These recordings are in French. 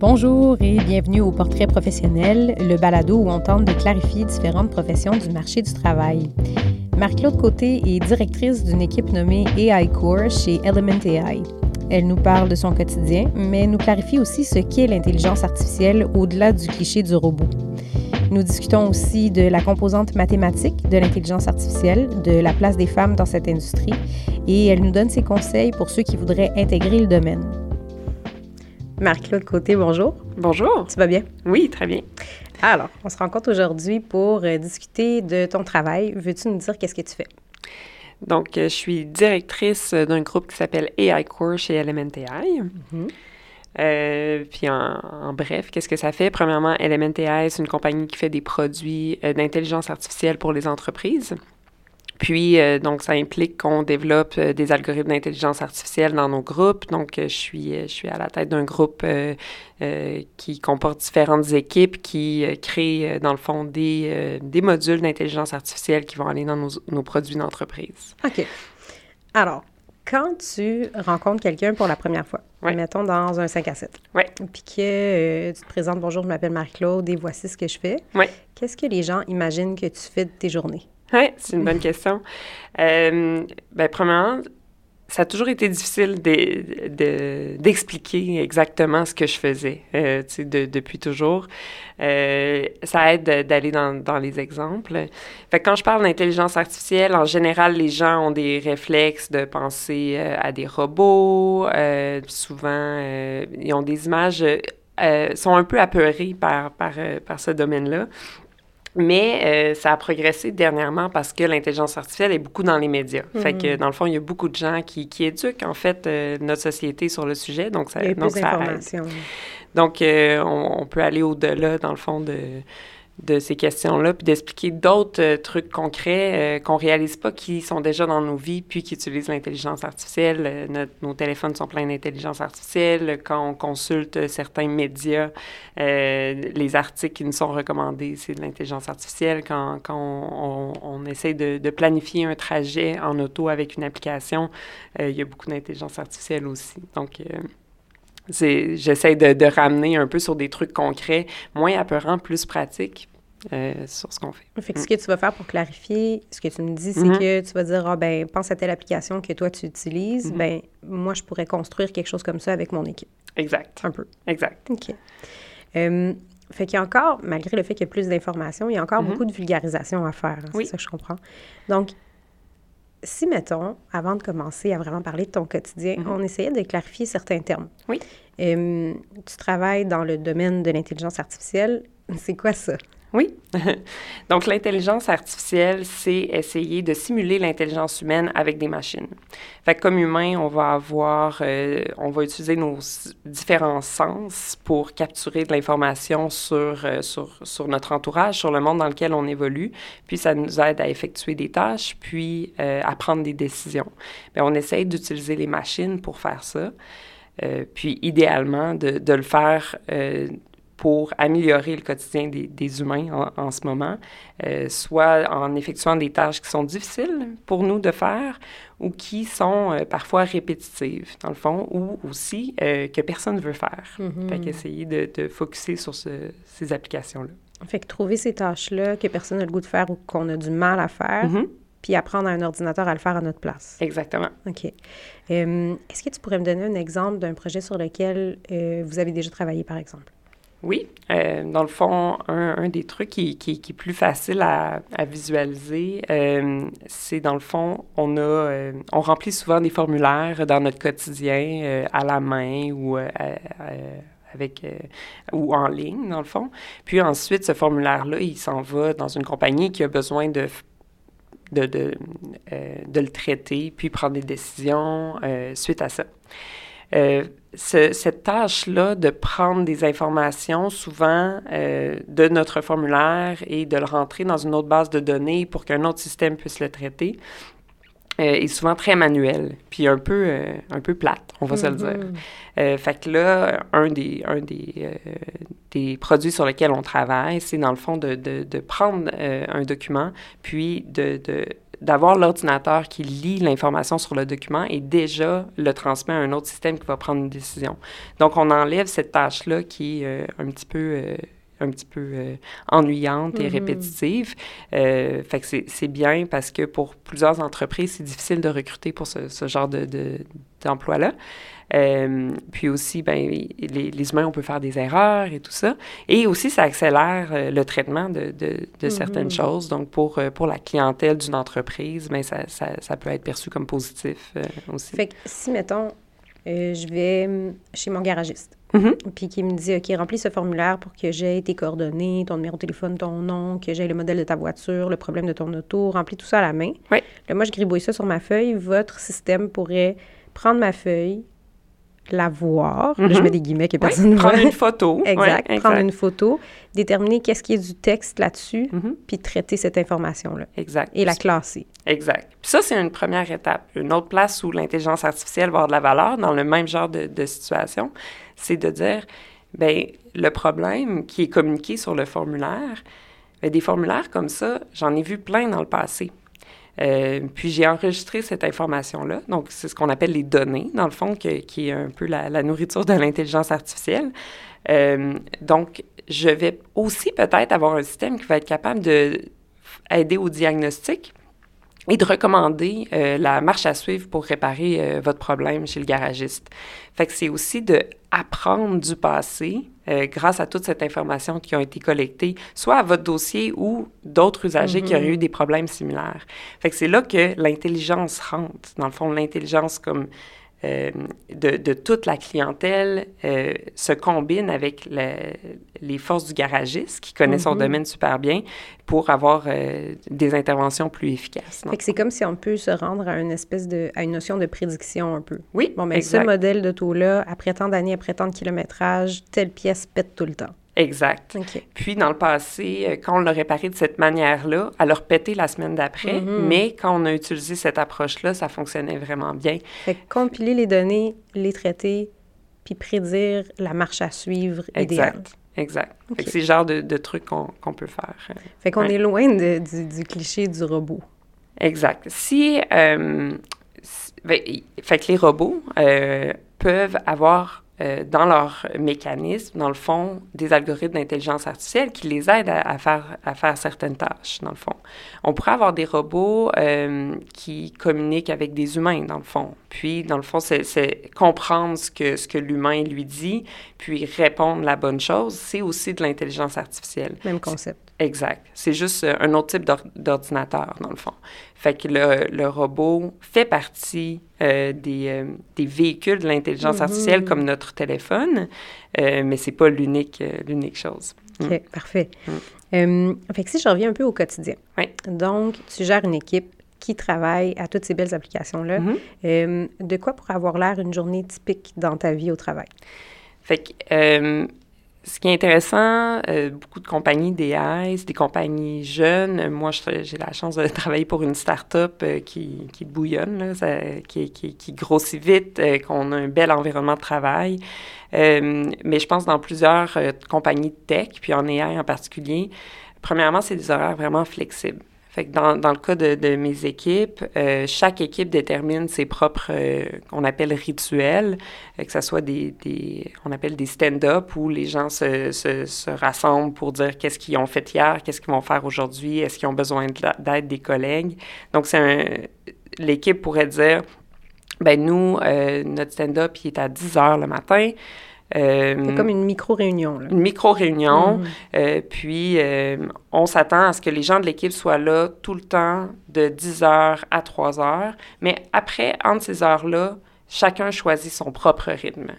Bonjour et bienvenue au Portrait professionnel, le balado où on tente de clarifier différentes professions du marché du travail. Marie-Claude Côté est directrice d'une équipe nommée AI Core chez Element AI. Elle nous parle de son quotidien, mais nous clarifie aussi ce qu'est l'intelligence artificielle au-delà du cliché du robot. Nous discutons aussi de la composante mathématique de l'intelligence artificielle, de la place des femmes dans cette industrie, et elle nous donne ses conseils pour ceux qui voudraient intégrer le domaine. Marc-Claude Côté, bonjour. Bonjour. Tu vas bien? Oui, très bien. Alors, on se rencontre aujourd'hui pour euh, discuter de ton travail. Veux-tu nous dire qu'est-ce que tu fais? Donc, euh, je suis directrice d'un groupe qui s'appelle AI Core chez LMNTI. Mhm. Euh, puis en, bref, qu'est-ce que ça fait? Premièrement, LMNTI, c'est une compagnie qui fait des produits d'intelligence artificielle pour les entreprises. Puis, euh, donc, ça implique qu'on développe euh, des algorithmes d'intelligence artificielle dans nos groupes. Donc, euh, je, suis, je suis à la tête d'un groupe qui comporte différentes équipes qui créent, dans le fond, des, des modules d'intelligence artificielle qui vont aller dans nos, nos produits d'entreprise. OK. Alors, quand tu rencontres quelqu'un pour la première fois, mettons dans un 5 à 7, ouais. puis que tu te présentes, bonjour, je m'appelle Marie-Claude et voici ce que je fais, ouais. qu'est-ce que les gens imaginent que tu fais de tes journées? Oui, c'est une bonne question. Euh, ben, premièrement, ça a toujours été difficile d'expliquer exactement ce que je faisais, euh, de, depuis toujours. Euh, ça aide d'aller dans, les exemples. Quand je parle d'intelligence artificielle, en général, les gens ont des réflexes de penser euh, à des robots. Souvent, ils ont des images, sont un peu apeurés par ce domaine-là. Mais euh, ça a progressé dernièrement parce que l'intelligence artificielle est beaucoup dans les médias. Fait que, dans le fond, il y a beaucoup de gens qui, qui éduquent, en fait, euh, notre société sur le sujet. Donc, ça, il y a donc, plus d'informations. Donc, euh, on, on, peut aller au-delà, dans le fond, de de ces questions-là, puis d'expliquer d'autres euh, trucs concrets euh, qu'on réalise pas, qui sont déjà dans nos vies, puis qui utilisent l'intelligence artificielle. Euh, nos téléphones sont pleins d'intelligence artificielle. Quand on consulte certains médias, les articles qui nous sont recommandés, c'est de l'intelligence artificielle. Quand, quand on, on, essaie de, de, planifier un trajet en auto avec une application, il y a beaucoup d'intelligence artificielle aussi. Donc, j'essaie de, de, ramener un peu sur des trucs concrets, moins apeurants, plus pratiques. Euh, sur ce qu'on fait. Fait que ce que tu vas faire pour clarifier, ce que tu me dis, c'est mm-hmm. que tu vas dire, ah ben, pense à telle application que toi tu utilises, mm-hmm. ben, moi je pourrais construire quelque chose comme ça avec mon équipe. Exact. Un peu. Exact. OK. Euh, fait qu'il y a encore, malgré le fait qu'il y a plus d'informations, il y a encore mm-hmm. beaucoup de vulgarisation à faire. Hein, c'est ça que je comprends. Donc, si, mettons, avant de commencer à vraiment parler de ton quotidien, mm-hmm. on essayait de clarifier certains termes. Oui. Euh, tu travailles dans le domaine de l'intelligence artificielle. C'est quoi ça? Oui. Donc, l'intelligence artificielle, c'est essayer de simuler l'intelligence humaine avec des machines. Comme humain, on va avoir, euh, on va utiliser nos différents sens pour capturer de l'information sur, euh, sur, sur, notre entourage, sur le monde dans lequel on évolue. Puis, ça nous aide à effectuer des tâches, puis euh, à prendre des décisions. Mais on essaye d'utiliser les machines pour faire ça. puis, idéalement, de, de le faire pour améliorer le quotidien des, humains en, ce moment, euh, soit en effectuant des tâches qui sont difficiles pour nous de faire ou qui sont euh, parfois répétitives, dans le fond, ou aussi euh, que personne ne veut faire. Mm Fait qu'essayer de, de focuser sur ces applications-là. Fait que trouver ces tâches-là que personne n'a le goût de faire ou qu'on a du mal à faire, mm-hmm. puis apprendre à un ordinateur à le faire à notre place. Exactement. OK. Est-ce que tu pourrais me donner un exemple d'un projet sur lequel vous avez déjà travaillé, par exemple? Oui, euh, dans le fond, un, des trucs qui, qui, qui, est plus facile à, à visualiser, euh, c'est dans le fond, on a, euh, on remplit souvent des formulaires dans notre quotidien à la main ou avec ou en ligne dans le fond. Puis ensuite, ce formulaire-là, il s'en va dans une compagnie qui a besoin de de, de, de le traiter, puis prendre des décisions suite à ça. Euh, cette tâche-là de prendre des informations, souvent euh, de notre formulaire et de le rentrer dans une autre base de données pour qu'un autre système puisse le traiter, euh, est souvent très manuel, puis un peu, un peu plate, on va se le dire. Mm-hmm. fait que là, un des, un des, des produits sur lesquels on travaille, c'est dans le fond de, de, de prendre un document, puis de, de d'avoir l'ordinateur qui lit l'information sur le document et déjà le transmet à un autre système qui va prendre une décision. Donc, on enlève cette tâche-là qui est un petit peu un petit peu euh, ennuyante et mm-hmm. répétitive. Euh, fait que c'est bien parce que pour plusieurs entreprises, c'est difficile de recruter pour ce, ce genre d'emploi-là. De, d'emploi-là. Euh, puis aussi, ben, les, les, humains, on peut faire des erreurs et tout ça. Et aussi, ça accélère euh, le traitement de, de, de certaines choses. Donc, pour, pour la clientèle d'une entreprise, ben, ça, ça, ça, peut être perçu comme positif aussi. Fait que si, mettons, je vais hum, chez mon garagiste. Mm-hmm. Puis qui me dit, OK, remplis ce formulaire pour que j'aie tes coordonnées, ton numéro de téléphone, ton nom, que j'aie le modèle de ta voiture, le problème de ton auto, remplis tout ça à la main. Oui. Là, moi, je gribouille ça sur ma feuille. Votre système pourrait prendre ma feuille, la voir. je mhm. mets des guillemets que personne ne Prendre une photo. exact, Prendre une photo, déterminer qu'est-ce qui est du texte là-dessus, mhm. puis traiter cette information-là. Exact. Et la classer. Exact. Puis ça, c'est une première étape. Une autre place où l'intelligence artificielle va avoir de la valeur dans le même genre de, de situation, c'est de dire, ben le problème qui est communiqué sur le formulaire, bien, des formulaires comme ça, j'en ai vu plein dans le passé. Euh, puis j'ai enregistré cette information-là. Donc, c'est ce qu'on appelle les données, dans le fond, qui est un peu la, nourriture de l'intelligence artificielle. Euh, donc, je vais aussi peut-être avoir un système qui va être capable d'aider au diagnostic et de recommander euh, la marche à suivre pour réparer votre problème chez le garagiste. Fait que c'est aussi de apprendre du passé euh, grâce à toute cette information qui a été collectée, soit à votre dossier ou d'autres usagers qui ont eu mhm. des problèmes similaires. Fait que c'est là que l'intelligence rentre. Dans le fond, l'intelligence comme euh, de, toute la clientèle euh, se combine avec les forces du garagiste qui connaît son mhm. domaine super bien pour avoir euh, des interventions plus efficaces. c'est comme si on peut se rendre à une espèce de à une notion de prédiction un peu. Oui, bon, mais ce modèle de taux-là, après tant d'années, après tant de kilométrage, telle pièce pète tout le temps. Exact. Puis, dans le passé, euh, quand on l'a réparé de cette manière-là, elle a repété la semaine d'après, mm-hmm. mais quand on a utilisé cette approche-là, ça fonctionnait vraiment bien. Fait compiler les données, les traiter, puis prédire la marche à suivre exact. Exact. C'est le genre de, de trucs qu'on peut faire. Euh, fait qu'on est loin du, cliché du robot. Exact. Si... Euh, ben, fait que les robots peuvent avoir euh, dans leur mécanisme, dans le fond, des algorithmes d'intelligence artificielle qui les aident à, faire, à faire certaines tâches, dans le fond. On pourrait avoir des robots euh, qui communiquent avec des humains, dans le fond. Puis, dans le fond, c'est comprendre ce que, ce que l'humain lui dit, puis répondre la bonne chose. C'est aussi de l'intelligence artificielle. Même concept. Exact. C'est juste euh, un autre type d'ordinateur, dans le fond. Fait que le, le robot fait partie euh, des, euh, des, véhicules de l'intelligence mm-hmm. artificielle comme notre téléphone, mais c'est pas l'unique l'unique chose. OK, mm. parfait. Mm. fait que si je reviens un peu au quotidien. Oui. Donc, tu gères une équipe qui travaille à toutes ces belles applications-là. Mm-hmm. de quoi pourrait avoir l'air une journée typique dans ta vie au travail? Fait que ce qui est intéressant, euh, beaucoup de compagnies c'est des compagnies jeunes. Moi, j'ai la chance de travailler pour une start-up euh, qui, qui bouillonne, qui, qui, qui, grossit vite, euh, qu'on a un bel environnement de travail. mais je pense dans plusieurs compagnies de tech, puis en AI en particulier, premièrement, c'est des horaires vraiment flexibles. Fait que dans, dans le cas de, de mes équipes, euh, chaque équipe détermine ses propres, euh, qu'on appelle rituels, euh, que ce soit des, des on appelle des stand-up où les gens se, se, se rassemblent pour dire qu'est-ce qu'ils ont fait hier, qu'est-ce qu'ils vont faire aujourd'hui, est-ce qu'ils ont besoin d'aide des collègues. Donc, c'est l'équipe pourrait dire, ben nous, notre stand-up, il est à 10 heures le matin. Euh, c'est comme une micro-réunion. Une micro-réunion. Mhm. Euh, puis, euh, on s'attend à ce que les gens de l'équipe soient là tout le temps de 10 heures à 3 heures. Mais après, entre ces heures-là, chacun choisit son propre rythme.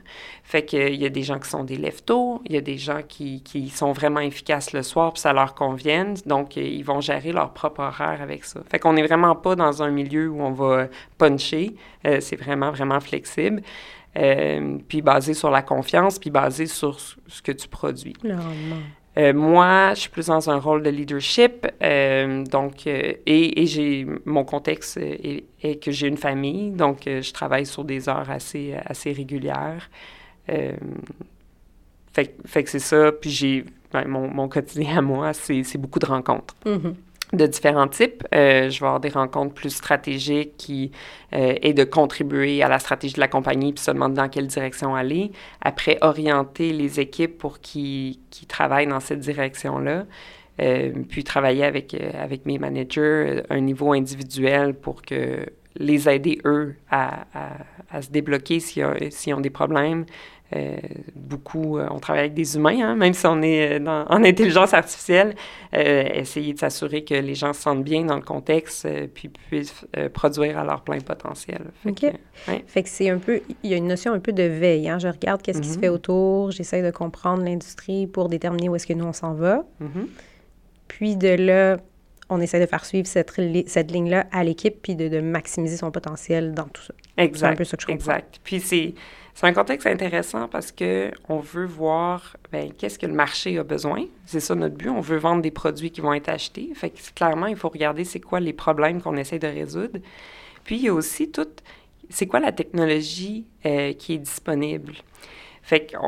Fait qu'il y a des gens qui sont des leftos, il y a des gens qui, qui, sont vraiment efficaces le soir, puis ça leur convient. Donc, ils vont gérer leur propre horaire avec ça. Fait qu'on n'est vraiment pas dans un milieu où on va puncher. c'est vraiment, vraiment flexible. Euh, puis basé sur la confiance, puis basé sur ce que tu produis. Euh, moi, je suis plus dans un rôle de leadership, euh, donc, et, j'ai, mon contexte est, que j'ai une famille, donc je travaille sur des heures assez, assez régulières. fait, fait, que c'est ça, puis j'ai, ben, mon, mon, quotidien à moi, c'est, beaucoup de rencontres. Mm-hmm. De différents types. Euh, je vais avoir des rencontres plus stratégiques qui euh, et de contribuer à la stratégie de la compagnie puis se demander dans quelle direction aller. Après, orienter les équipes pour qu'ils travaillent dans cette direction-là. Euh, puis travailler avec, avec mes managers à un niveau individuel pour que les aider, eux, à, à, se débloquer s'ils ont des problèmes, euh, beaucoup, euh, on travaille avec des humains, hein, même si on est euh, en intelligence artificielle, essayer de s'assurer que les gens se sentent bien dans le contexte, puis puissent produire à leur plein potentiel. Fait OK. Que, Fait que c'est un peu, il y a une notion un peu de veille. Hein? Je regarde qu'est-ce qui se fait mm-hmm. autour, j'essaie de comprendre l'industrie pour déterminer où est-ce que nous, on s'en va. Mm-hmm. Puis de là, on essaie de faire suivre cette, cette ligne-là à l'équipe, puis de, de, maximiser son potentiel dans tout ça. Exact. C'est un peu ça que je comprends. Exact. Puis c'est c'est un contexte intéressant parce que on veut voir ben, qu'est-ce que le marché a besoin. C'est ça notre but. On veut vendre des produits qui vont être achetés. Fait clairement, il faut regarder c'est quoi les problèmes qu'on essaie de résoudre. Puis il y a aussi tout, c'est quoi la technologie euh, qui est disponible. Fait qu'il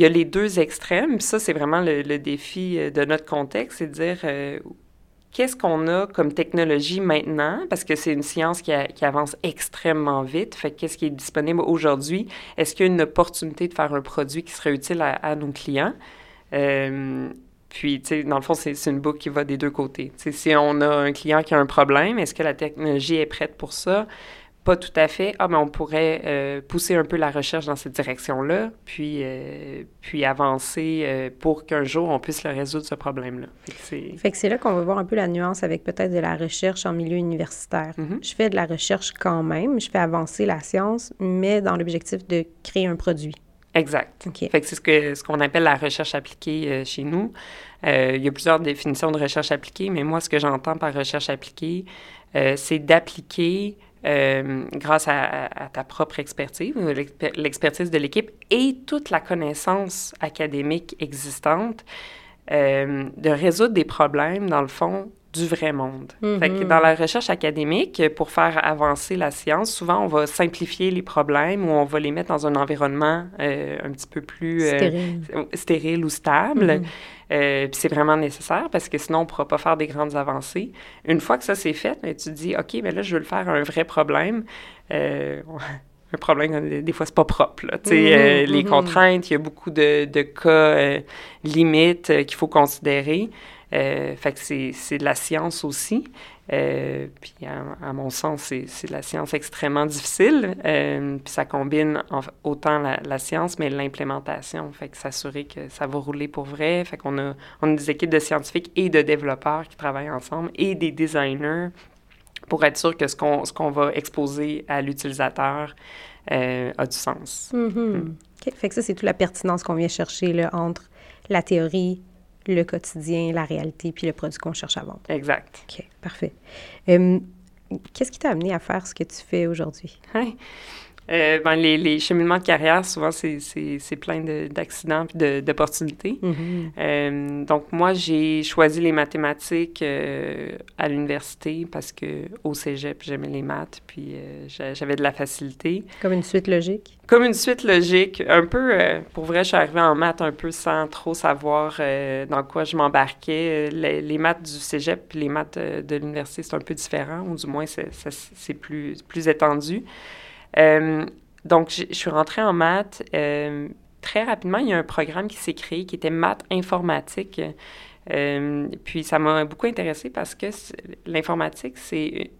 y a les deux extrêmes. Ça, c'est vraiment le, défi euh, de notre contexte, c'est de dire euh, qu'est-ce qu'on a comme technologie maintenant? Parce que c'est une science qui, avance extrêmement vite. Fait qu'est-ce qui est disponible aujourd'hui? Est-ce qu'il y a une opportunité de faire un produit qui serait utile à, nos clients? Euh, puis, tu sais, dans le fond, c'est une boucle qui va des deux côtés. si on a un client qui a un problème, est-ce que la technologie est prête pour ça? Pas tout à fait. Ah, mais on pourrait euh, pousser un peu la recherche dans cette direction-là, puis, euh, puis avancer euh, pour qu'un jour on puisse le résoudre, ce problème-là. Fait que c'est là qu'on va voir un peu la nuance avec peut-être de la recherche en milieu universitaire. Mm-hmm. Je fais de la recherche quand même, je fais avancer la science, mais dans l'objectif de créer un produit. Exact. Fait que c'est ce qu'on ce qu'on appelle la recherche appliquée chez nous. il y a plusieurs définitions de recherche appliquée, mais moi, ce que j'entends par recherche appliquée, c'est d'appliquer euh, grâce à, ta propre expertise, l'expertise de l'équipe et toute la connaissance académique existante, euh, de résoudre des problèmes, dans le fond, du vrai monde. Mm-hmm. dans la recherche académique, pour faire avancer la science, souvent on va simplifier les problèmes ou on va les mettre dans un environnement euh, un petit peu plus stérile, ou stable. Mm-hmm. Euh, puis c'est vraiment nécessaire parce que sinon, on ne pourra pas faire des grandes avancées. Une fois que ça c'est fait, ben, tu te dis, OK, mais là, je veux le faire un vrai problème. Euh, un problème, des fois, c'est pas propre. Là. Mmh, euh, les contraintes, il y a beaucoup de, de cas limites qu'il faut considérer. Fait que c'est de la science aussi. Euh, puis, à, mon sens, c'est de la science extrêmement difficile. Euh, puis, ça combine autant la, science, mais l'implémentation. Fait que s'assurer que ça va rouler pour vrai. Fait qu'on a, on a des équipes de scientifiques et de développeurs qui travaillent ensemble et des designers pour être sûr que ce qu'on qu'on va exposer à l'utilisateur euh, a du sens. Mm-hmm. Mm. Fait que ça, c'est toute la pertinence qu'on vient chercher là, entre la théorie le quotidien, la réalité, puis le produit qu'on cherche à vendre. Exact. OK, parfait. Qu'est-ce qui t'a amené à faire ce que tu fais aujourd'hui? Euh, ben, les, les, cheminements de carrière, souvent, c'est plein d'accidents et d'opportunités. Mm-hmm. Euh, donc, moi, j'ai choisi les mathématiques euh, à l'université parce que au cégep, j'aimais les maths, puis j'avais de la facilité. Comme une suite logique? Comme une suite logique. Un peu, pour vrai, je suis arrivée en maths un peu sans trop savoir dans quoi je m'embarquais. Les, les, maths du cégep et les maths de l'université, c'est un peu différent, ou du moins, c'est plus, plus étendu. Euh, donc, je suis rentrée en maths. Euh, très rapidement, il y a un programme qui s'est créé qui était maths informatique. Euh, puis ça m'a beaucoup intéressée parce que l'informatique, c'est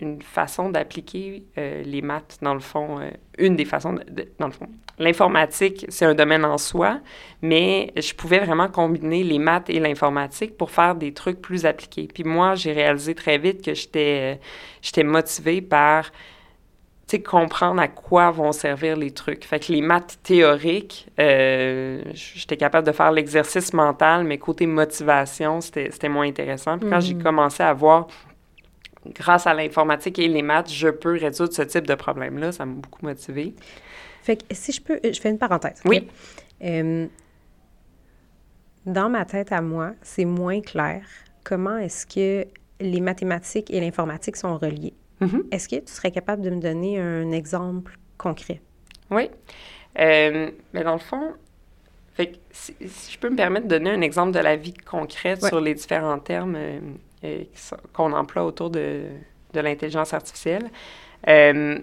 une façon d'appliquer les maths, dans le fond, une des façons, dans le fond. L'informatique, c'est un domaine en soi, mais je pouvais vraiment combiner les maths et l'informatique pour faire des trucs plus appliqués. Puis moi, j'ai réalisé très vite que j'étais motivée par comprendre à quoi vont servir les trucs. Fait que les maths théoriques, euh, j'étais capable de faire l'exercice mental, mais côté motivation, c'était moins intéressant. Puis quand j'ai mhm. commencé à voir, grâce à l'informatique et les maths, je peux résoudre ce type de problème-là, ça m'a beaucoup motivé. Fait que si je peux, je fais une parenthèse. Oui. Euh, dans ma tête à moi, c'est moins clair comment est-ce que les mathématiques et l'informatique sont Mm-hmm. Est-ce que tu serais capable de me donner un exemple concret? Oui. Euh, mais dans le fond, fait si, je peux me permettre de donner un exemple de la vie concrète sur les différents termes, euh, qu'on emploie autour de, de l'intelligence artificielle. Euh,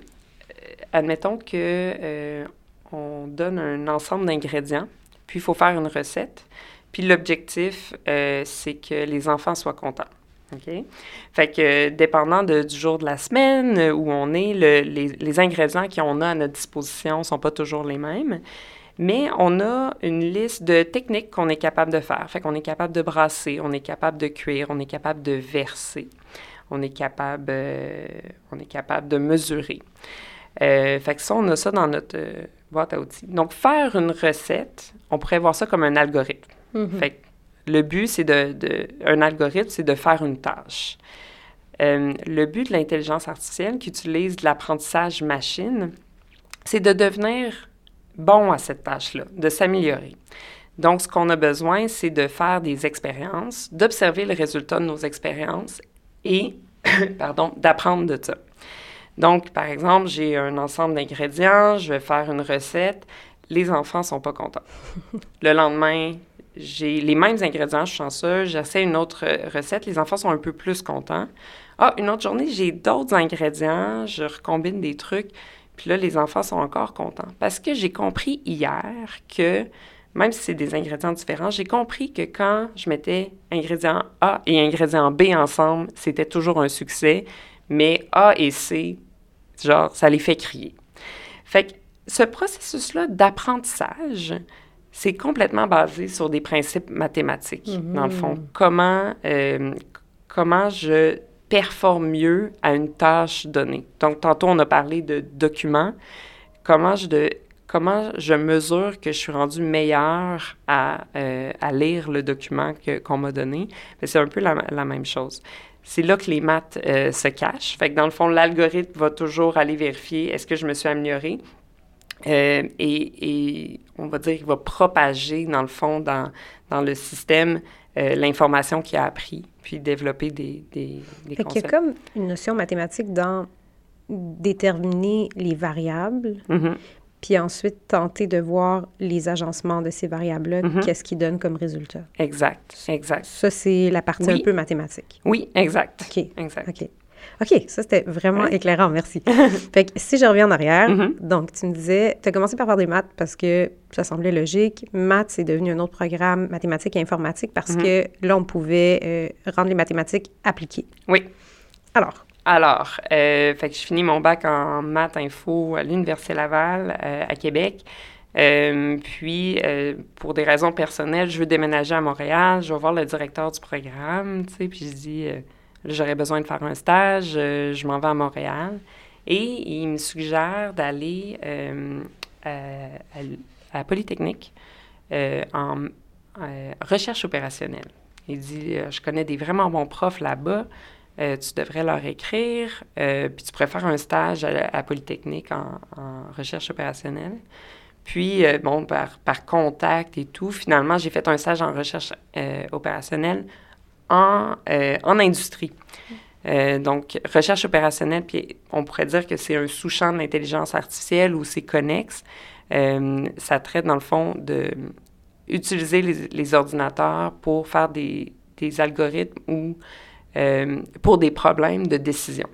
admettons que euh, on donne un ensemble d'ingrédients, puis il faut faire une recette. Puis l'objectif, euh, c'est que les enfants soient contents. OK? Fait que, dépendant du jour de la semaine où on est, les, les, ingrédients qu'on a à notre disposition ne sont pas toujours les mêmes. Mais on a une liste de techniques qu'on est capable de faire. Fait qu'on est capable de brasser, on est capable de cuire, on est capable de verser on est capable, euh, on est capable de mesurer. Euh, fait que ça, on a ça dans notre euh, boîte à outils. Donc, faire une recette, on pourrait voir ça comme un algorithme. Mm-hmm. Fait que le but, c'est de, Un algorithme, c'est de faire une tâche. le but de l'intelligence artificielle qui utilise de l'apprentissage machine, c'est de devenir bon à cette tâche-là, de s'améliorer. Donc, ce qu'on a besoin, c'est de faire des expériences, d'observer le résultat de nos expériences et, pardon, d'apprendre de ça. Donc, par exemple, j'ai un ensemble d'ingrédients, je vais faire une recette, les enfants sont pas contents. Le lendemain, j'ai les mêmes ingrédients, je suis chanceuse, j'essaie une autre recette, les enfants sont un peu plus contents. Ah, une autre journée, j'ai d'autres ingrédients, je recombine des trucs, puis là, les enfants sont encore contents. Parce que j'ai compris hier que même si c'est des ingrédients différents, j'ai compris que quand je mettais ingrédient A et ingrédient B ensemble, c'était toujours un succès, mais A et C, genre, ça les fait crier. Fait que ce processus-là d'apprentissage, c'est complètement basé sur des principes mathématiques, dans le fond. Comment, euh, comment je performe mieux à une tâche donnée. Donc, tantôt, on a parlé de documents. Comment je, de, comment je mesure que je suis rendu meilleur à, euh, à lire le document qu'on m'a donné? C'est un peu la, même chose. C'est là que les maths euh, se cachent. Fait que dans le fond, l'algorithme va toujours aller vérifier est-ce que je me suis amélioré. Euh, et, et, on va dire qu'il va propager, dans le fond, dans, dans le système, l'information qu'il a appris, puis développer des, des, des fait Il y a comme une notion mathématique dans déterminer les variables, mm-hmm puis ensuite tenter de voir les agencements de ces variables-là, mm-hmm. qu'est-ce qui donne comme résultat. Exact, exact. Ça, c'est la partie un peu mathématique. Oui, exact. OK. Exact. OK. OK, ça c'était vraiment éclairant, merci. fait que si je reviens en arrière, mm-hmm. donc tu me disais, tu as commencé par faire des maths parce que ça semblait logique. Maths, c'est devenu un autre programme, mathématiques et informatique, parce mm-hmm. que là, on pouvait euh, rendre les mathématiques appliquées. Oui. Alors, alors, euh, fait que je finis mon bac en maths info à l'Université Laval euh, à Québec. Euh, puis, pour des raisons personnelles, je veux déménager à Montréal. Je vais voir le directeur du programme, tu sais, puis je dis, j'aurais besoin de faire un stage, je m'en vais à Montréal. Et il me suggère d'aller à, Polytechnique en recherche opérationnelle. Il dit, je connais des vraiment bons profs là-bas. Euh, tu devrais leur écrire, euh, puis tu pourrais faire un stage à, Polytechnique en, recherche opérationnelle. Puis, euh, bon, par, par, contact et tout, finalement, j'ai fait un stage en recherche opérationnelle en, en industrie. donc, recherche opérationnelle, puis on pourrait dire que c'est un sous-champ de l'intelligence artificielle ou c'est connexe. ça traite, dans le fond, de utiliser les, les ordinateurs pour faire des, des algorithmes ou euh, pour des problèmes de décision.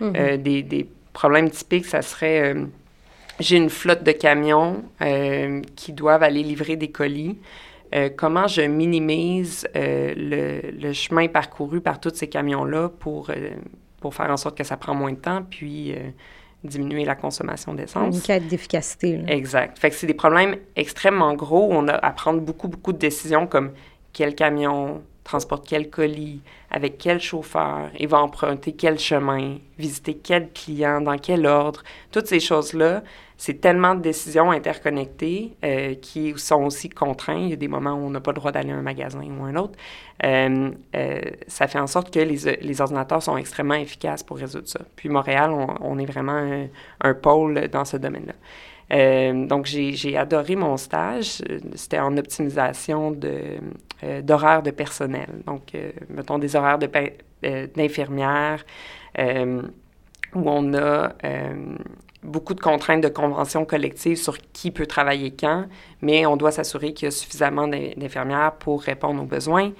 Mhm. Euh, des, des, problèmes typiques, ça serait euh, j'ai une flotte de camions qui doivent aller livrer des colis. Comment je minimise le, le, chemin parcouru par tous ces camions-là pour, pour faire en sorte que ça prend moins de temps, puis diminuer la consommation d'essence? Une quête d'efficacité. Exact. Fait que c'est des problèmes extrêmement gros. On a à prendre beaucoup, beaucoup de décisions comme quel camion, transporte quel colis, avec quel chauffeur, il va emprunter quel chemin, visiter quel client, dans quel ordre. Toutes ces choses-là, c'est tellement de décisions interconnectées euh, qui sont aussi contraintes. Il y a des moments où on n'a pas le droit d'aller à un magasin ou un autre. Euh, euh, ça fait en sorte que les, les, ordinateurs sont extrêmement efficaces pour résoudre ça. Puis Montréal, on, est vraiment un pôle dans ce domaine-là. Euh, donc, j'ai adoré mon stage. C'était en optimisation de, d'horaires de personnel. Donc, euh, mettons des horaires euh, d'infirmières où on a beaucoup de contraintes de convention collective sur qui peut travailler quand, mais on doit s'assurer qu'il y a suffisamment d'infirmières pour répondre aux besoins.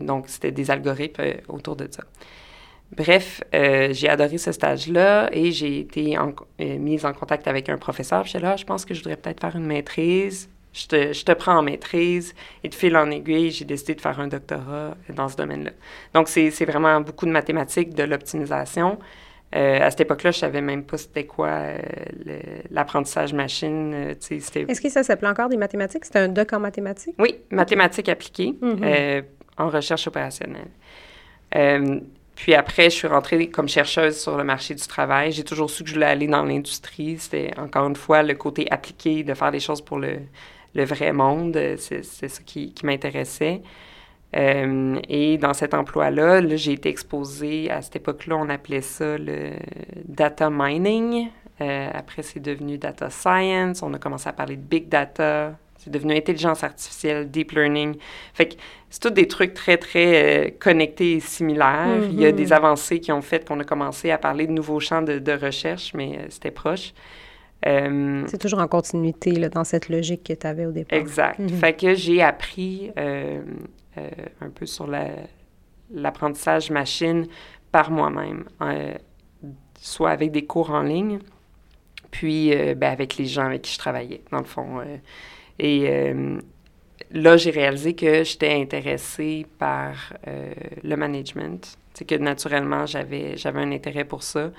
donc, c'était des algorithmes autour de ça. Bref, j'ai adoré ce stage-là et j'ai été mise en contact avec un professeur. Je suis là, je pense que je voudrais peut-être faire une maîtrise je te, je te, prends en maîtrise et de fil en aiguille, j'ai décidé de faire un doctorat dans ce domaine-là. Donc, c'est vraiment beaucoup de mathématiques, de l'optimisation. Euh, à cette époque-là, je savais même pas c'était quoi euh, l'apprentissage machine. Euh, Est-ce que ça s'appelait encore des mathématiques? C'était un doc en mathématiques? Oui, mathématiques appliquées en recherche opérationnelle. Puis après, je suis rentrée comme chercheuse sur le marché du travail. J'ai toujours su que je voulais aller dans l'industrie. C'était encore une fois le côté appliqué de faire des choses pour le, le vrai monde. C'est ça qui, m'intéressait. Euh, et dans cet emploi-là, -là, j'ai été exposée, à cette époque-là, on appelait ça le data mining. Euh, après, c'est devenu data science. On a commencé à parler de big data. C'est devenu intelligence artificielle, deep learning. Fait que c'est tous des trucs très, très euh, connectés et similaires. Il y a mm-hmm. des avancées qui ont fait qu'on a commencé à parler de nouveaux champs de, de recherche, mais c'était proche. Euh, c'est toujours en continuité là, dans cette logique que tu avais au départ. Exact. Mhm. Fait que j'ai appris euh, euh, un peu sur l'apprentissage machine par moi-même, soit avec des cours en ligne, puis ben, avec les gens avec qui je travaillais, dans le fond. Et là, j'ai réalisé que j'étais intéressée par le management. C'est que naturellement, j'avais un intérêt pour ça.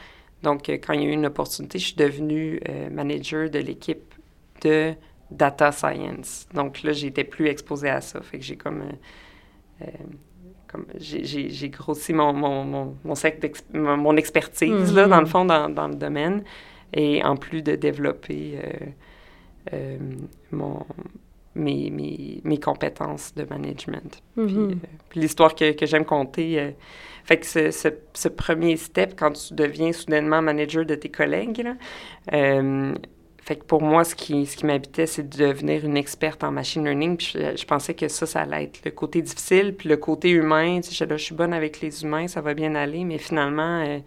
Donc, euh, quand il y a eu une opportunité, je suis devenue euh, manager de l'équipe de data science. Donc là, j'étais plus exposée à ça. Fait que j'ai comme... Euh, comme j'ai grossi mon, mon, mon, mon, mon expertise, là, dans le mm-hmm. fond, dans, dans, le domaine. Et en plus de développer mon, mes, mes, mes, compétences de management. Puis, l'histoire que, que j'aime compter fait que ce, ce, premier step, quand tu deviens soudainement manager de tes collègues, là, euh, fait que pour moi, ce qui, ce qui m'habitait, c'est de devenir une experte en machine learning. Puis je, pensais que ça, ça allait être le côté difficile. Puis le côté humain, tu sais, là, je suis bonne avec les humains, ça va bien aller. Mais finalement, euh,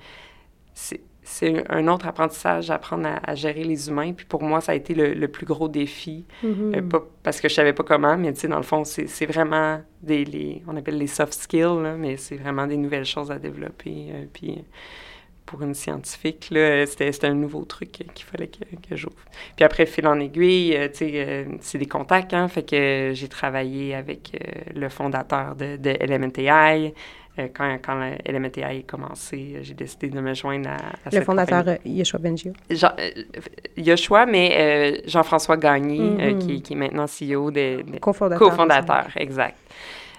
c'est un autre apprentissage, apprendre à, gérer les humains. Puis pour moi, ça a été le, plus gros défi. Mm-hmm. Euh, pas parce que je savais pas comment, mais tu sais, dans le fond, c'est vraiment des, les, on appelle les soft skills, mais c'est vraiment des nouvelles choses à développer. Euh, puis pour une scientifique, c'était un nouveau truc qu'il fallait que, que j'ouvre. Puis après, fil en aiguille, euh, tu sais, c'est des contacts, hein, fait que j'ai travaillé avec le fondateur de, de LMNTI, euh, quand, quand LMTI a commencé, j'ai décidé de me joindre à, Le fondateur euh, Yoshua Bengio. Jean, euh, Yoshua, mais Jean-François Gagné, mm-hmm. qui, qui, est maintenant CEO des... Co-fondateur. Co-fondateur, exact.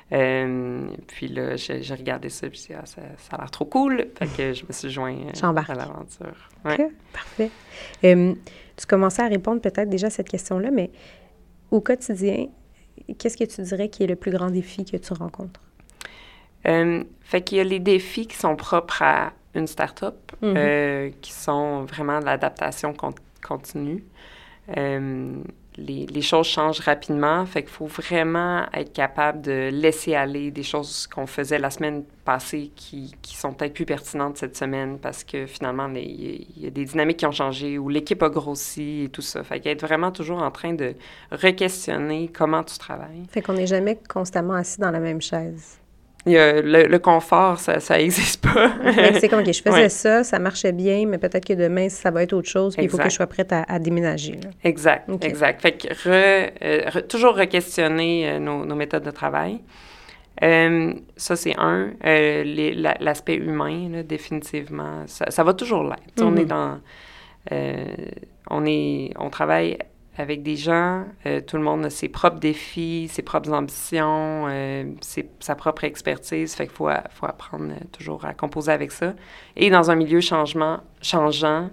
puis là, j'ai regardé ça, puis ah, ça, ça, a l'air trop cool. Fait que je me suis joint à l'aventure. Ouais. parfait. tu commençais à répondre peut-être déjà à cette question-là, mais au quotidien, qu'est-ce que tu dirais qui est le plus grand défi que tu rencontres? Euh, fait qu'il y a les défis qui sont propres à une start-up, mhm. euh, qui sont vraiment l'adaptation continue. Euh, les, les, choses changent rapidement, fait qu'il faut vraiment être capable de laisser aller des choses qu'on faisait la semaine passée qui, qui sont peut-être plus pertinentes cette semaine parce que finalement, il y, a des dynamiques qui ont changé ou l'équipe a grossi et tout ça. Fait qu'être vraiment toujours en train de re-questionner comment tu travailles. Fait qu'on n'est jamais constamment assis dans la même chaise le, confort, ça n'existe pas. c'est comme, OK, je faisais ça, ça marchait bien, mais peut-être que demain, ça va être autre chose, puis il faut que je sois prête à, déménager. Exact, exact. Fait que euh, toujours re-questionner euh, nos, méthodes de travail. Euh, ça, c'est un. L'aspect humain, définitivement, ça, va toujours l'être. On est mm-hmm. dans... on, est, on travaille avec des gens. Euh, tout le monde a ses propres défis, ses propres ambitions, euh, sa propre expertise. Fait qu'il faut, apprendre toujours à composer avec ça. Et dans un milieu changement, changeant,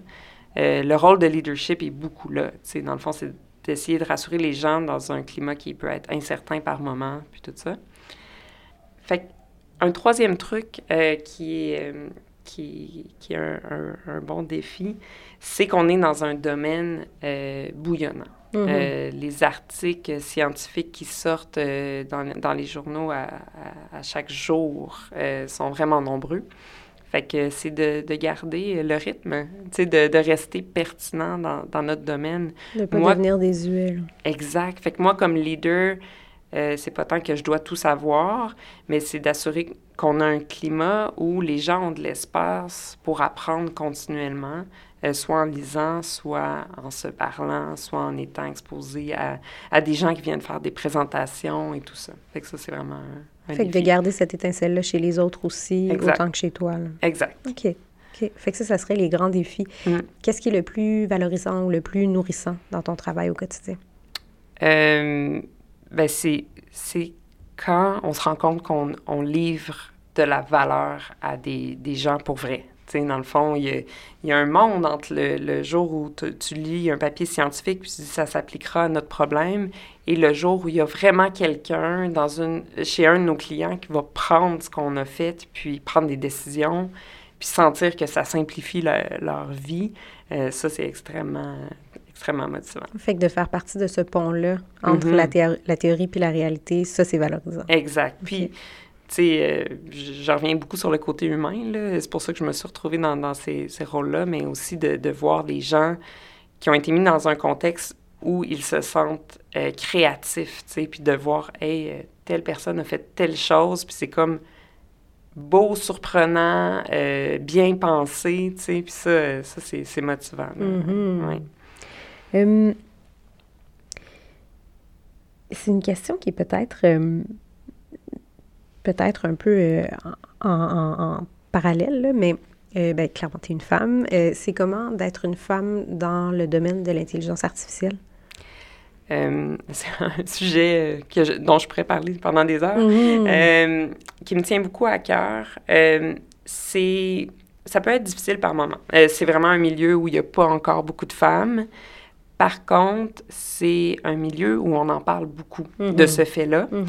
euh, le rôle de leadership est beaucoup là. sais, dans le fond, c'est d'essayer de rassurer les gens dans un climat qui peut être incertain par moment, puis tout ça. Fait un troisième truc qui est qui, qui est un, bon défi, c'est qu'on est dans un domaine euh, bouillonnant. Mm-hmm. Euh, les articles scientifiques qui sortent euh, dans, dans, les journaux à, à, chaque jour sont vraiment nombreux. Fait que c'est de, de, garder le rythme, de, de rester pertinent dans, dans notre domaine. De ne pas devenir désuet. Exact. Fait que moi, comme leader, euh, c'est pas tant que je dois tout savoir, mais c'est d'assurer qu'on a un climat où les gens ont de l'espace pour apprendre continuellement, euh, soit en lisant, soit en se parlant, soit en étant exposé à, à, des gens qui viennent faire des présentations et tout ça. Fait que ça, c'est vraiment un, Fait que de garder cette étincelle-là chez les autres aussi, autant que chez toi. Exact. OK. OK. Fait que ça, ça serait les grands défis. Mm. Qu'est-ce qui est le plus valorisant ou le plus nourrissant dans ton travail au quotidien? Euh, ben c'est, quand on se rend compte qu'on on livre de la valeur à des, des gens pour vrai. sais, dans le fond, il y, a, il y, a, un monde entre le, le jour où tu lis un papier scientifique puis tu dis ça s'appliquera à notre problème et le jour où il y a vraiment quelqu'un dans une chez un de nos clients qui va prendre ce qu'on a fait puis prendre des décisions puis sentir que ça simplifie leur vie. Euh, ça, c'est extrêmement extrêmement motivant. Fait que de faire partie de ce pont-là entre mm-hmm. la, théorie, la théorie puis la réalité, ça, c'est valorisant. Exact. Puis, tu sais, euh, j'en reviens beaucoup sur le côté humain, là. C'est pour ça que je me suis retrouvée dans, dans ces, ces rôles-là, mais aussi de, de, voir les gens qui ont été mis dans un contexte où ils se sentent euh, créatifs, tu sais, puis de voir, hey, euh, telle personne a fait telle chose, puis c'est comme beau, surprenant, euh, bien pensé, tu sais, puis ça, ça c'est motivant. Ouais. Hum, c'est une question qui est peut-être hum, peut-être un peu euh, en, parallèle, mais euh, ben, clairement, tu es une femme. Euh, c'est comment d'être une femme dans le domaine de l'intelligence artificielle? c'est un sujet que dont je pourrais parler pendant des heures, mm-hmm. qui me tient beaucoup à cœur. c'est ça peut être difficile par moment. c'est vraiment un milieu où il n'y a pas encore beaucoup de femmes. Par contre, c'est un milieu où on en parle beaucoup de mhm. ce fait-là, mhm.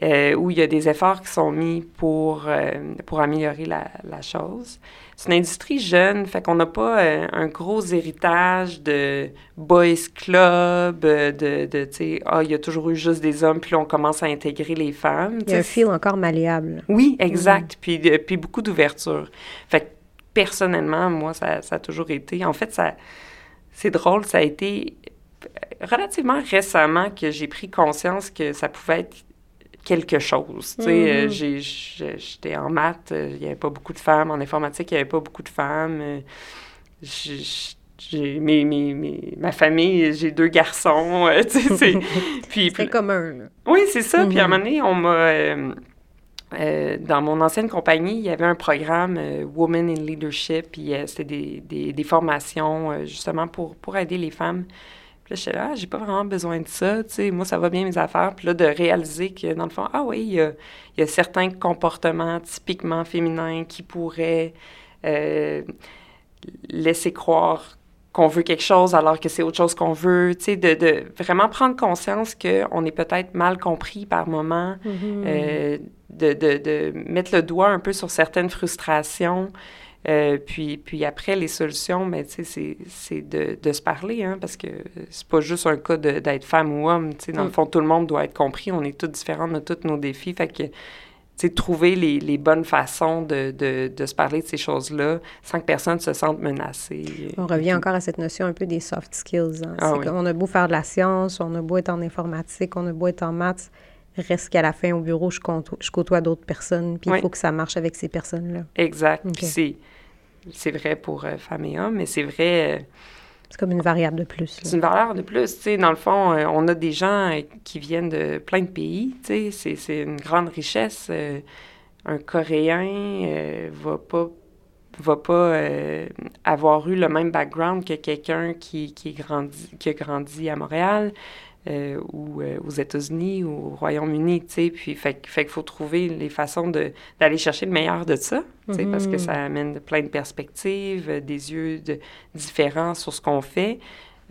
euh, où il y a des efforts qui sont mis pour, euh, pour améliorer la, la chose. C'est une industrie jeune, fait qu'on n'a pas euh, un gros héritage de boys club, de, de tu sais, ah, il y a toujours eu juste des hommes, puis là, on commence à intégrer les femmes. Il y a un fil encore malléable. Oui, exact, puis, puis beaucoup d'ouverture. Fait que personnellement, moi, ça, ça a toujours été... En fait, ça c'est drôle, ça a été relativement récemment que j'ai pris conscience que ça pouvait être quelque chose. Tu sais, mm-hmm. euh, j'étais en maths, euh, il n'y avait pas beaucoup de femmes. En informatique, il n'y avait pas beaucoup de femmes. Euh, j'ai mes, mes, ma famille, j'ai deux garçons. tu sais, c'est... puis, commun. Oui, c'est ça. Puis à un mm-hmm. moment donné, on m'a... Euh, dans mon ancienne compagnie, il y avait un programme euh, Women in Leadership, puis euh, c'était des, des, formations justement pour, pour aider les femmes. Puis là, je suis là, ah, j'ai pas vraiment besoin de ça, tu sais, moi, ça va bien mes affaires. Puis là, de réaliser que, dans le fond, ah oui, il y a, il y a certains comportements typiquement féminins qui pourraient laisser croire qu'on veut quelque chose alors que c'est autre chose qu'on veut, tu sais, de, de, vraiment prendre conscience qu'on est peut-être mal compris par moment, mm-hmm. euh, de, de, de, mettre le doigt un peu sur certaines frustrations, euh, puis, puis après, les solutions, mais tu sais, c'est de, de, se parler, hein, parce que c'est pas juste un cas d'être femme ou homme, tu sais, dans le mm. fond, tout le monde doit être compris, on est tous différents, on a tous nos défis, fait que trouver les, les, bonnes façons de, de, de, se parler de ces choses-là sans que personne se sente menacé. On revient encore à cette notion un peu des soft skills. Hein. Ah on a beau faire de la science, on a beau être en informatique, on a beau être en maths, reste qu'à la fin au bureau, je, je côtoie d'autres personnes, puis il faut que ça marche avec ces personnes-là. Exact. C'est vrai pour euh, femmes et hommes, mais c'est vrai... Euh, c'est comme une variable de plus. C'est une variable de plus. Dans le fond, euh, on a des gens euh, qui viennent de plein de pays. C'est une grande richesse. Euh, un Coréen va pas va pas avoir eu le même background que quelqu'un qui, qui, qui a grandi à Montréal. Euh, ou euh, aux États-Unis ou au Royaume-Uni, tu sais, puis fait, fait qu'il faut trouver les façons d'aller chercher le meilleur de ça, tu sais, parce que mm-hmm. ça amène plein de perspectives, euh, des yeux de, différents sur ce qu'on fait,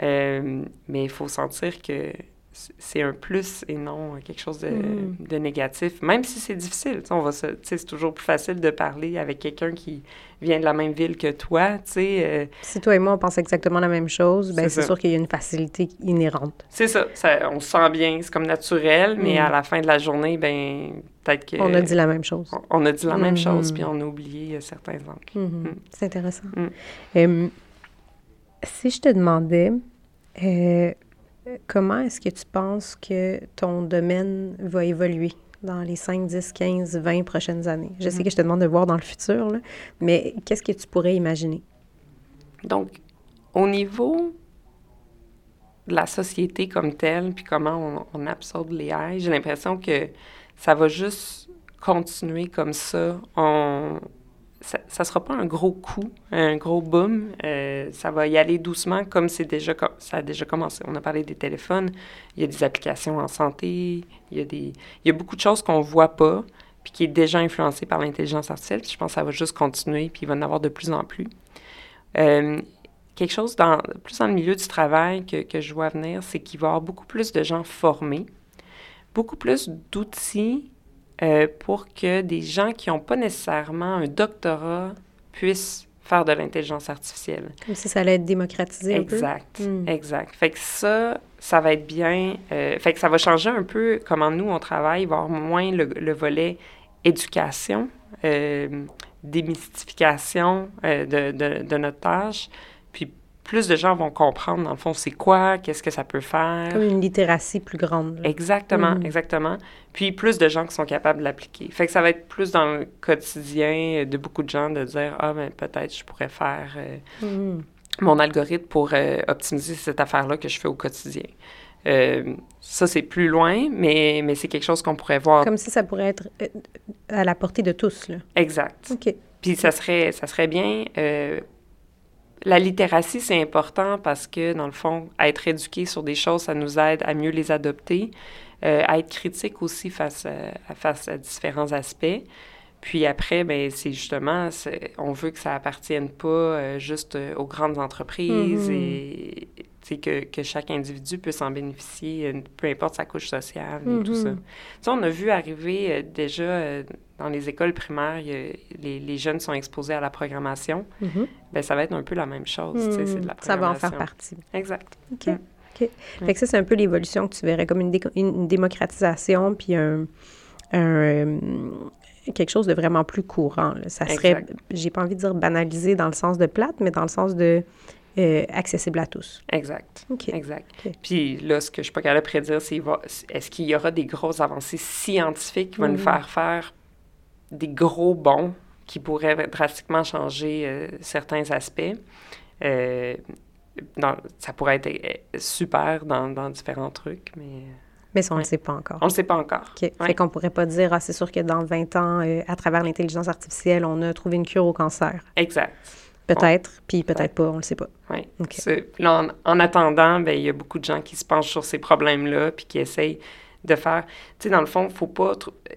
mais il faut sentir que c'est un plus et non quelque chose de, mm. de négatif, même si c'est difficile. On va c'est toujours plus facile de parler avec quelqu'un qui vient de la même ville que toi. sais. Euh, si toi et moi, on pense exactement la même chose, ben c'est sûr qu'il y a une facilité inhérente. C'est ça, on se sent bien, c'est comme naturel, mais mm. à la fin de la journée, ben peut-être que... On a dit la même chose. On, a dit la même mm-hmm. chose, puis on a oublié euh, certains angles. Mm-hmm. Mm. C'est intéressant. si je te demandais... Euh, comment est-ce que tu penses que ton domaine va évoluer dans les 5, 10, 15, 20 prochaines années? Je sais mm-hmm. que je te demande de voir dans le futur, là, mais qu'est-ce que tu pourrais imaginer? Donc, au niveau de la société comme telle, puis comment on, absorbe les haies, j'ai l'impression que ça va juste continuer comme ça. On, ça ne sera pas un gros coup, un gros boom. Euh, ça va y aller doucement comme c'est déjà ça a déjà commencé. On a parlé des téléphones, il y a des applications en santé, il y a, des, il y a beaucoup de choses qu'on ne voit pas, puis qui est déjà influencé par l'intelligence artificielle. je pense que ça va juste continuer, puis il va en avoir de plus en plus. Euh, quelque chose dans, plus dans le milieu du travail que, que je vois venir, c'est qu'il va y avoir beaucoup plus de gens formés, beaucoup plus d'outils euh, pour que des gens qui n'ont pas nécessairement un doctorat puissent faire de l'intelligence artificielle. Comme si ça allait être démocratisé un peu. Exact, hmm. exact. Fait que ça, ça va être bien. Euh, fait que ça va changer un peu comment nous, on travaille. Avoir moins le, volet éducation, euh, démystification euh, de, de, de, notre tâche, plus de gens vont comprendre, dans le fond, c'est quoi, qu'est-ce que ça peut faire. Comme une littératie plus grande. Exactement, mm. exactement. Puis plus de gens qui sont capables de l'appliquer. Fait que ça va être plus dans le quotidien de beaucoup de gens de dire Ah, ben peut-être je pourrais faire euh, mm. mon algorithme pour euh, optimiser cette affaire-là que je fais au quotidien. Euh, ça, c'est plus loin, mais, mais c'est quelque chose qu'on pourrait voir. Comme si ça pourrait être à la portée de tous, là. Exact. OK. Puis ça serait, ça serait bien la littératie, c'est important parce que, dans le fond, être éduqué sur des choses, ça nous aide à mieux les adopter, euh, à être critique aussi face à, face à différents aspects. Puis après, ben c'est justement, on veut que ça appartienne pas euh, juste euh, aux grandes entreprises mm-hmm. et que, que, chaque individu puisse en bénéficier, peu importe sa couche sociale et tout ça. Mm-hmm. on a vu arriver déjà dans les écoles primaires, les, les, jeunes sont exposés à la programmation. Mm-hmm. ben, ça va être un peu la même chose. c'est de la programmation. Ça va en faire partie. Exact. OK. Mm. OK. Fait que ça, c'est un peu l'évolution que tu verrais comme une, une démocratisation puis un, un, quelque chose de vraiment plus courant. Ça serait, j'ai pas envie de dire banalisé dans le sens de plate, mais dans le sens de euh, accessible à tous. Exact. Exact. Puis là, ce que je suis pas capable de prédire, c'est est-ce qu'il y aura des grosses avancées scientifiques qui vont nous mm-hmm. faire faire des gros bons qui pourraient drastiquement changer euh, certains aspects? Euh, ça pourrait être super dans, dans différents trucs, mais... Mais ça, on ne le sait pas encore. On ne le sait pas encore. OK. Fait qu'on pourrait pas dire, ah, c'est sûr que dans 20 ans, à travers l'intelligence artificielle, on a trouvé une cure au cancer. Exact. Peut-être, puis peut-être pas, on ne le sait pas. Oui. En, en, attendant, ben, il y a beaucoup de gens qui se penchent sur ces problèmes-là, puis qui essayent de faire. Tu sais, dans le fond, faut pas.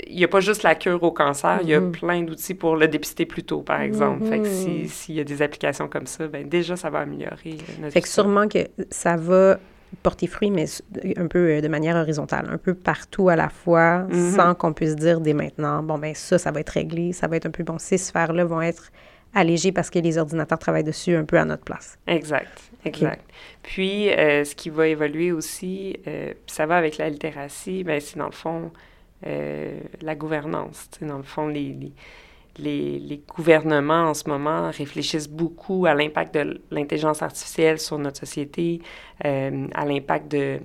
Il n'y a pas juste la cure au cancer, il y a mm-hmm. plein d'outils pour le dépister plus tôt, par exemple. Fait que mm-hmm. s'il y a des applications comme ça, ben déjà, ça va améliorer notre Fait que sûrement que ça va porter fruit, mais un peu euh, de manière horizontale, un peu partout à la fois, mm-hmm. sans qu'on puisse dire dès maintenant, bon, ben ça, ça va être réglé, ça va être un peu bon. Ces sphères-là vont être allégées parce que les ordinateurs travaillent dessus un peu à notre place. Exact. Exact. Puis, euh, ce qui va évoluer aussi, euh, ça va avec la littératie, ben, c'est dans le fond euh, la gouvernance. Dans le fond, les, les, les, gouvernements en ce moment réfléchissent beaucoup à l'impact de l'intelligence artificielle sur notre société, à l'impact de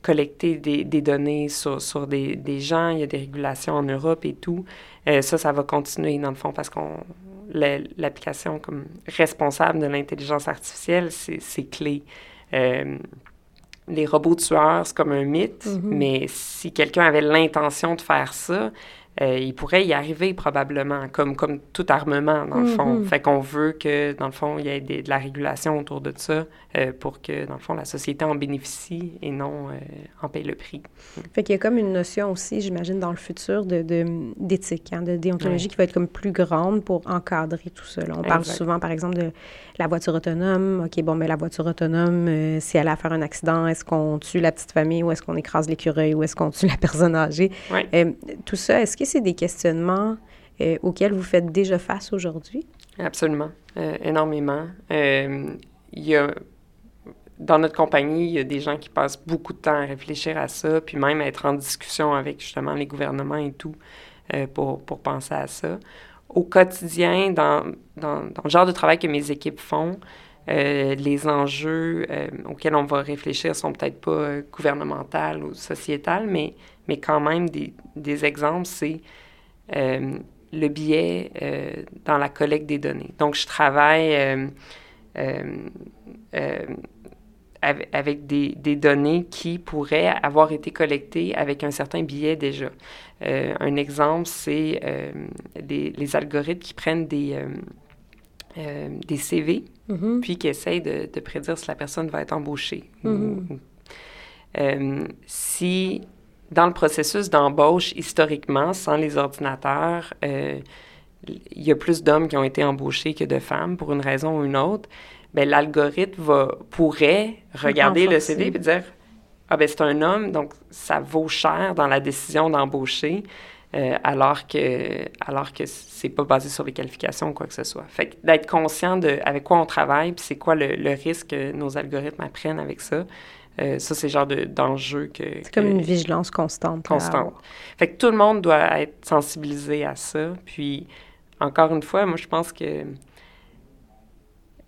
collecter des, des, données sur, sur des, des, gens. Il y a des régulations en Europe et tout. ça, ça va continuer dans le fond parce qu'on l'application comme responsable de l'intelligence artificielle, c'est clé. Euh, les robots tueurs, c'est comme un mythe, mm-hmm. mais si quelqu'un avait l'intention de faire ça, euh, il pourrait y arriver probablement, comme, comme tout armement, dans le fond. Mm-hmm. Fait qu'on veut que, dans le fond, il y ait de la régulation autour de ça euh, pour que, dans le fond, la société en bénéficie et non euh, en paye le prix. Fait qu'il y a comme une notion aussi, j'imagine, dans le futur de, d'éthique, hein, de déontologie qui va être comme plus grande pour encadrer tout ça. On parle souvent, par exemple, de la voiture autonome. OK, bon, mais la voiture autonome, si elle a à faire un accident, est-ce qu'on tue la petite famille ou est-ce qu'on écrase l'écureuil ou est-ce qu'on tue la personne âgée? tout ça, est-ce que c'est des questionnements euh, auxquels vous faites déjà face aujourd'hui? Absolument, euh, énormément. Euh, il y a, dans notre compagnie, il y a des gens qui passent beaucoup de temps à réfléchir à ça, puis même à être en discussion avec justement les gouvernements et tout pour, pour penser à ça. Au quotidien, dans, dans, le genre de travail que mes équipes font, les enjeux auxquels on va réfléchir sont peut-être pas gouvernementaux ou sociétals, mais, mais quand même des, des exemples, c'est le biais dans la collecte des données. Donc, je travaille avec des, des, données qui pourraient avoir été collectées avec un certain biais déjà. Euh, un exemple, c'est euh, les, algorithmes qui prennent des, euh, des CV, mm-hmm. puis qui essayent de, de, prédire si la personne va être embauchée. Mm-hmm. si dans le processus d'embauche, historiquement, sans les ordinateurs, il y a plus d'hommes qui ont été embauchés que de femmes pour une raison ou une autre, ben, l'algorithme va, pourrait regarder le CV et dire Ah, ben c'est un homme, donc ça vaut cher dans la décision d'embaucher, euh, alors que alors que c'est pas basé sur les qualifications ou quoi que ce soit. Fait d'être conscient de avec quoi on travaille, puis c'est quoi le, risque que nos algorithmes apprennent avec ça. Euh, ça, c'est le genre d'enjeu que... C'est comme une vigilance constante. Constante. Fait que tout le monde doit être sensibilisé à ça. Puis, encore une fois, moi, je pense que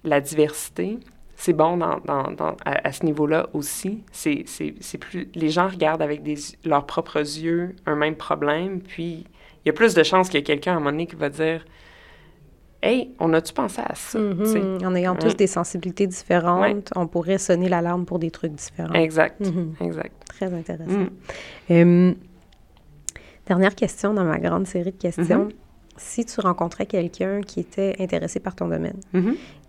la diversité, c'est bon dans, dans, à, ce niveau-là aussi. C'est, plus, les gens regardent avec des, leurs propres yeux un même problème, puis il y a plus de chances qu'il y ait quelqu'un à un moment donné qui va dire Hey, on a-tu pensé à ça? Mm-hmm. En ayant tous des sensibilités différentes, on pourrait sonner l'alarme pour des trucs différents. Exact. Mm-hmm. Exact. Très intéressant. Mm. dernière question dans ma grande série de questions. Mm-hmm. Si tu rencontrais quelqu'un qui était intéressé par ton domaine,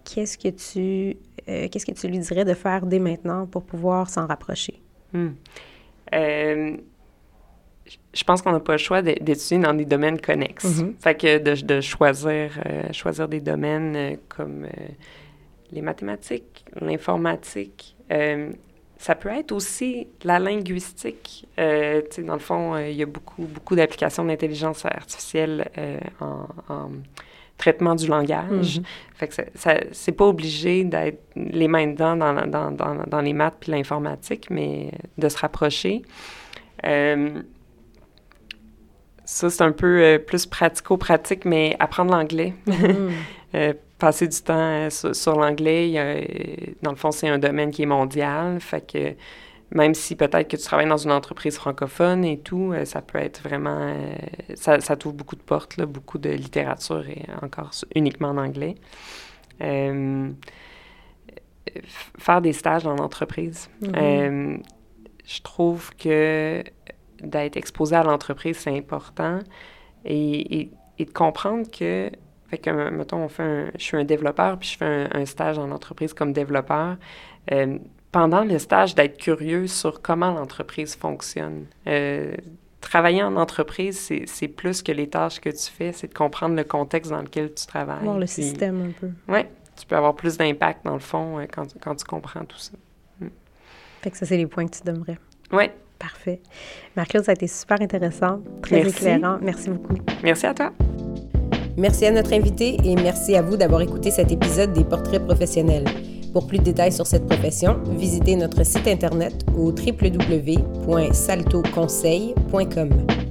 qu'est-ce que tu euh, qu'est-ce que tu lui dirais de faire dès maintenant pour pouvoir s'en rapprocher? Hmm. Euh, je pense qu'on n'a pas le choix d'étudier dans des domaines connexes. Mm-hmm. Fait que de, choisir, euh, choisir des domaines comme les mathématiques, l'informatique, ça peut être aussi la linguistique. dans le fond, il y a beaucoup, beaucoup d'applications d'intelligence artificielle en traitement du langage. Mhm. Fait que ça, c'est pas obligé d'être les mains dedans dans, dans, dans, dans les maths puis l'informatique, mais de se rapprocher. Euh, ça, c'est un peu euh, plus pratico-pratique, mais apprendre l'anglais. Mhm. Euh, passer du temps sur, sur l'anglais, dans le fond, c'est un domaine qui est mondial. Fait que même si peut-être que tu travailles dans une entreprise francophone et tout, euh, ça peut être vraiment... Euh, ça, ça t'ouvre beaucoup de portes, là, beaucoup de littérature et encore uniquement en anglais. Euh, faire des stages dans l'entreprise. Mm-hmm. je trouve que d'être exposé à l'entreprise, c'est important et, et, de comprendre que... Fait que, mettons, on fait je suis un développeur, puis je fais un, un stage en entreprise comme développeur pendant le stage d'être curieux sur comment l'entreprise fonctionne. Euh, travailler en entreprise, c'est plus que les tâches que tu fais, c'est de comprendre le contexte dans lequel tu travailles. Voir le système un peu. Oui, tu peux avoir plus d'impact dans le fond euh, quand, quand, tu comprends tout ça. Mm. Fait que ça, c'est les points que tu donnerais. Oui. Parfait. Marc-Claude, ça a été super intéressant, très éclairant. Merci beaucoup. Merci à toi. Merci à notre invité et merci à vous d'avoir écouté cet épisode des Portraits professionnels. Pour plus de détails sur cette profession, visitez notre site internet au www.saltoconseil.com.